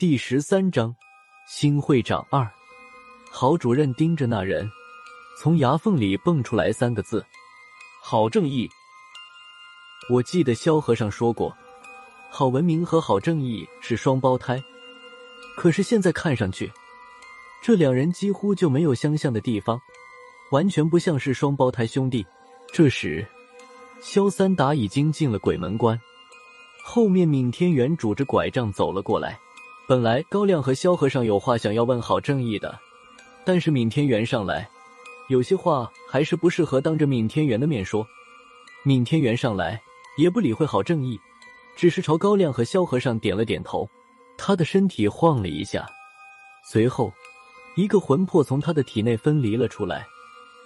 第十三章，新会长二。郝主任盯着那人，从牙缝里蹦出来三个字：“郝正义。”我记得萧和尚说过，郝文明和郝正义是双胞胎，可是现在看上去，这两人几乎就没有相像的地方，完全不像是双胞胎兄弟。这时，萧三达已经进了鬼门关。后面，闵天元拄着拐杖走了过来。本来高亮和萧和尚有话想要问郝正义的，但是闵天元上来，有些话还是不适合当着闵天元的面说。闵天元上来也不理会郝正义，只是朝高亮和萧和尚点了点头。他的身体晃了一下，随后一个魂魄从他的体内分离了出来，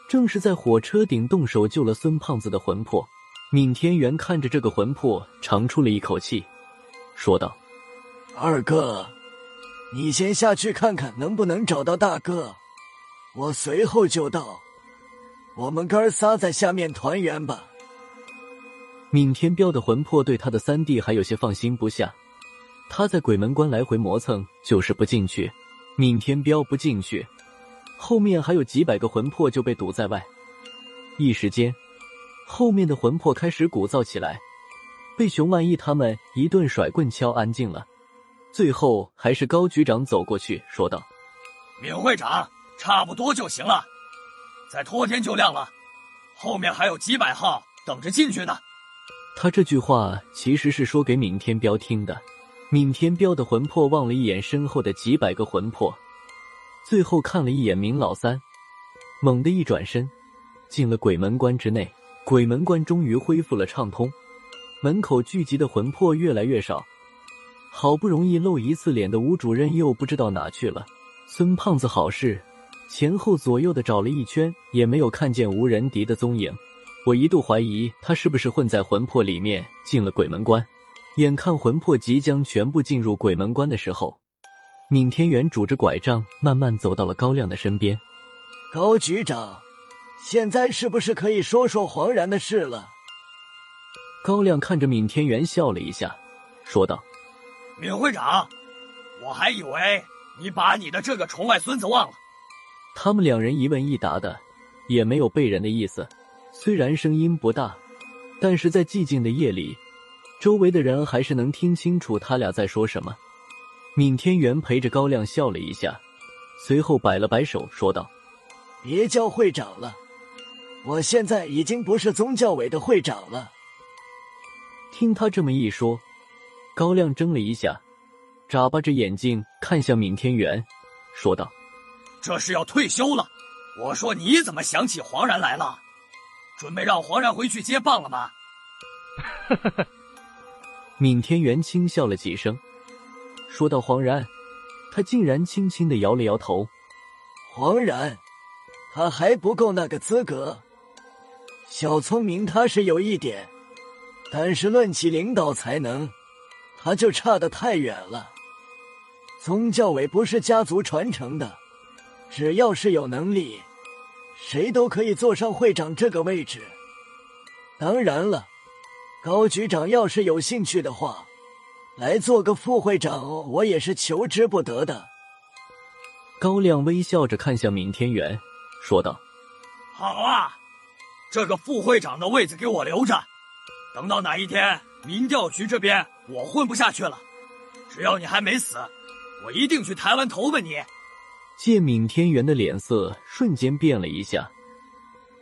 正是在火车顶动手救了孙胖子的魂魄。闵天元看着这个魂魄，长出了一口气，说道：“二哥，你先下去看看能不能找到大哥，我随后就到。我们哥仨在下面团圆吧。”闵天彪的魂魄对他的三弟还有些放心不下，他在鬼门关来回磨蹭，就是不进去。闵天彪不进去，后面还有几百个魂魄就被堵在外，一时间。后面的魂魄开始鼓噪起来，被熊万义他们一顿甩棍敲安静了。最后还是高局长走过去说道：“闵会长，差不多就行了，再拖天就亮了。后面还有几百号等着进去呢。”他这句话其实是说给闵天彪听的。闵天彪的魂魄望了一眼身后的几百个魂魄，最后看了一眼闵老三，猛地一转身，进了鬼门关之内。鬼门关终于恢复了畅通，门口聚集的魂魄越来越少。好不容易露一次脸的吴主任又不知道哪去了。孙胖子好事，前后左右的找了一圈，也没有看见吴仁迪的踪影。我一度怀疑他是不是混在魂魄里面进了鬼门关。眼看魂魄即将全部进入鬼门关的时候，闵天元拄着拐杖慢慢走到了高亮的身边。高局长。现在是不是可以说说黄然的事了？高亮看着闵天元笑了一下，说道：“闵会长，我还以为你把你的这个宠外孙子忘了。”他们两人一问一答的，也没有背人的意思。虽然声音不大，但是在寂静的夜里，周围的人还是能听清楚他俩在说什么。闵天元陪着高亮笑了一下，随后摆了摆手，说道：“别叫会长了。”我现在已经不是宗教委的会长了。听他这么一说，高亮怔了一下，眨巴着眼睛看向闵天元，说道：“这是要退休了？我说你怎么想起黄然来了？准备让黄然回去接棒了吗？”哈哈哈。闵天元轻笑了几声，说到：“黄然，他竟然轻轻的摇了摇头。黄然，他还不够那个资格。”小聪明他是有一点，但是论起领导才能，他就差得太远了。宗教委不是家族传承的，只要是有能力，谁都可以坐上会长这个位置。当然了，高局长要是有兴趣的话，来做个副会长，我也是求之不得的。高亮微笑着看向闵天元，说道：“好啊。”这个副会长的位子给我留着，等到哪一天民调局这边我混不下去了，只要你还没死，我一定去台湾投奔你。见闵天元的脸色瞬间变了一下，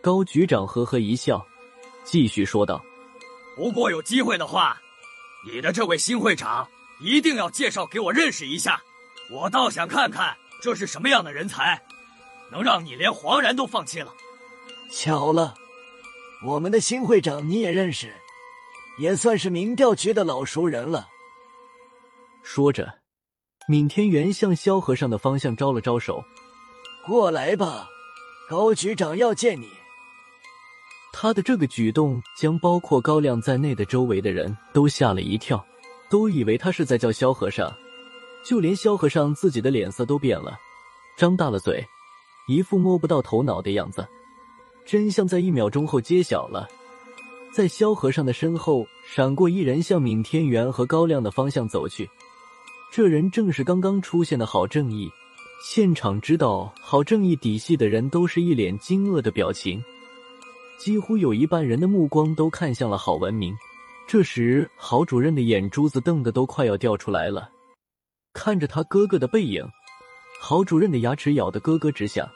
高局长呵呵一笑，继续说道：“不过有机会的话，你的这位新会长一定要介绍给我认识一下，我倒想看看这是什么样的人才，能让你连黄然都放弃了。巧了。”我们的新会长你也认识，也算是民调局的老熟人了。说着，闵天元向萧和尚的方向招了招手：“过来吧，高局长要见你。”他的这个举动将包括高亮在内的周围的人都吓了一跳，都以为他是在叫萧和尚，就连萧和尚自己的脸色都变了，张大了嘴，一副摸不到头脑的样子。真相在一秒钟后揭晓了，在萧和尚的身后闪过一人，向闵天元和高亮的方向走去。这人正是刚刚出现的郝正义。现场知道郝正义底细的人都是一脸惊愕的表情，几乎有一半人的目光都看向了郝文明。这时，郝主任的眼珠子瞪得都快要掉出来了，看着他哥哥的背影，郝主任的牙齿咬得咯咯直响。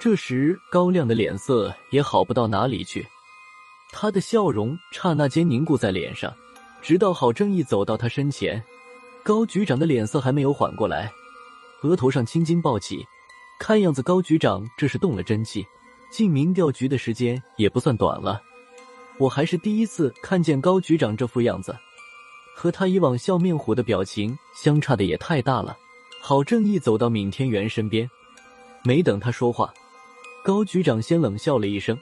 这时，高亮的脸色也好不到哪里去，他的笑容刹那间凝固在脸上，直到郝正义走到他身前，高局长的脸色还没有缓过来。额头上青筋暴起，看样子高局长这是动了真气。进民调局的时间也不算短了，我还是第一次看见高局长这副样子，和他以往笑面虎的表情相差的也太大了。郝正义走到闵天元身边，没等他说话，高局长先冷笑了一声，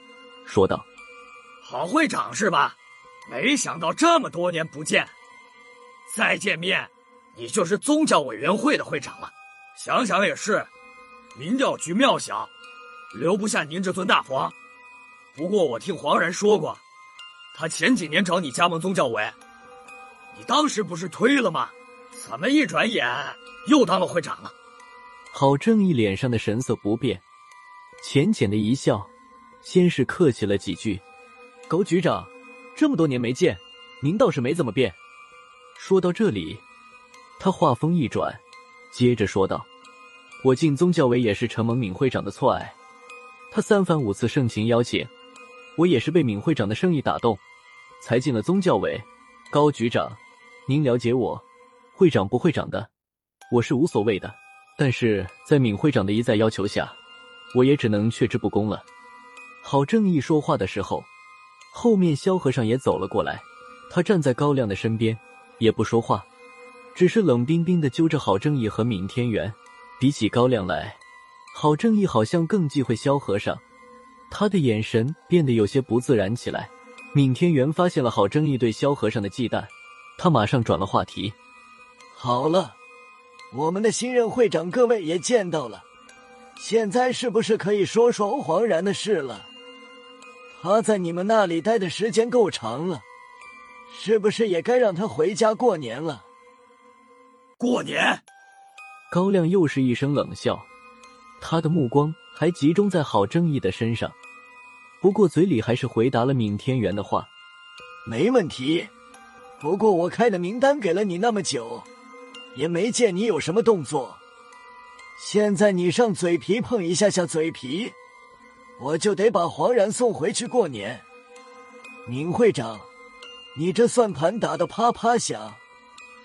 说道：“郝会长是吧？没想到这么多年不见，再见面，你就是宗教委员会的会长了。”想想也是，民调局庙小，留不下您这尊大佛。不过我听黄然说过，他前几年找你加盟宗教委，你当时不是推了吗？怎么一转眼又当了会长了？郝正义脸上的神色不变，浅浅的一笑，先是客气了几句：“高局长，这么多年没见，您倒是没怎么变。”说到这里，他话锋一转。接着说道：“我进宗教委也是承蒙闵会长的错爱，他三番五次盛情邀请，我也是被闵会长的生意打动，才进了宗教委。高局长，您了解我，会长不会长的，我是无所谓的。但是在闵会长的一再要求下，我也只能却之不恭了。”郝正义说话的时候，后面萧和尚也走了过来，他站在高亮的身边，也不说话。只是冷冰冰的揪着郝正义和闵天元，比起高亮来，郝正义好像更忌讳萧和尚，他的眼神变得有些不自然起来。闵天元发现了郝正义对萧和尚的忌惮，他马上转了话题：“好了，我们的新任会长各位也见到了，现在是不是可以说说黄然的事了？他在你们那里待的时间够长了，是不是也该让他回家过年了？”过年，高亮又是一声冷笑，他的目光还集中在郝正义的身上，不过嘴里还是回答了闵天元的话：“没问题。不过我开的名单给了你那么久，也没见你有什么动作。现在你上嘴皮碰一下下嘴皮，我就得把黄然送回去过年。闵会长，你这算盘打得啪啪响，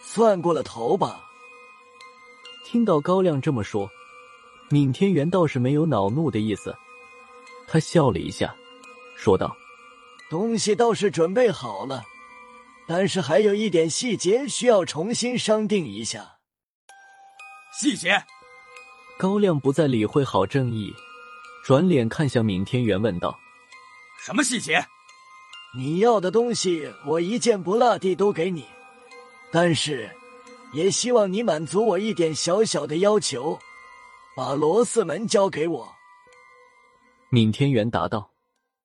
算过了头吧？”听到高亮这么说，闵天元倒是没有恼怒的意思，他笑了一下，说道：“东西倒是准备好了，但是还有一点细节需要重新商定一下。”细节。高亮不再理会郝正义，转脸看向闵天元问道：“什么细节？你要的东西我一件不落地都给你，但是……”也希望你满足我一点小小的要求，把罗四门交给我。”闵天元答道。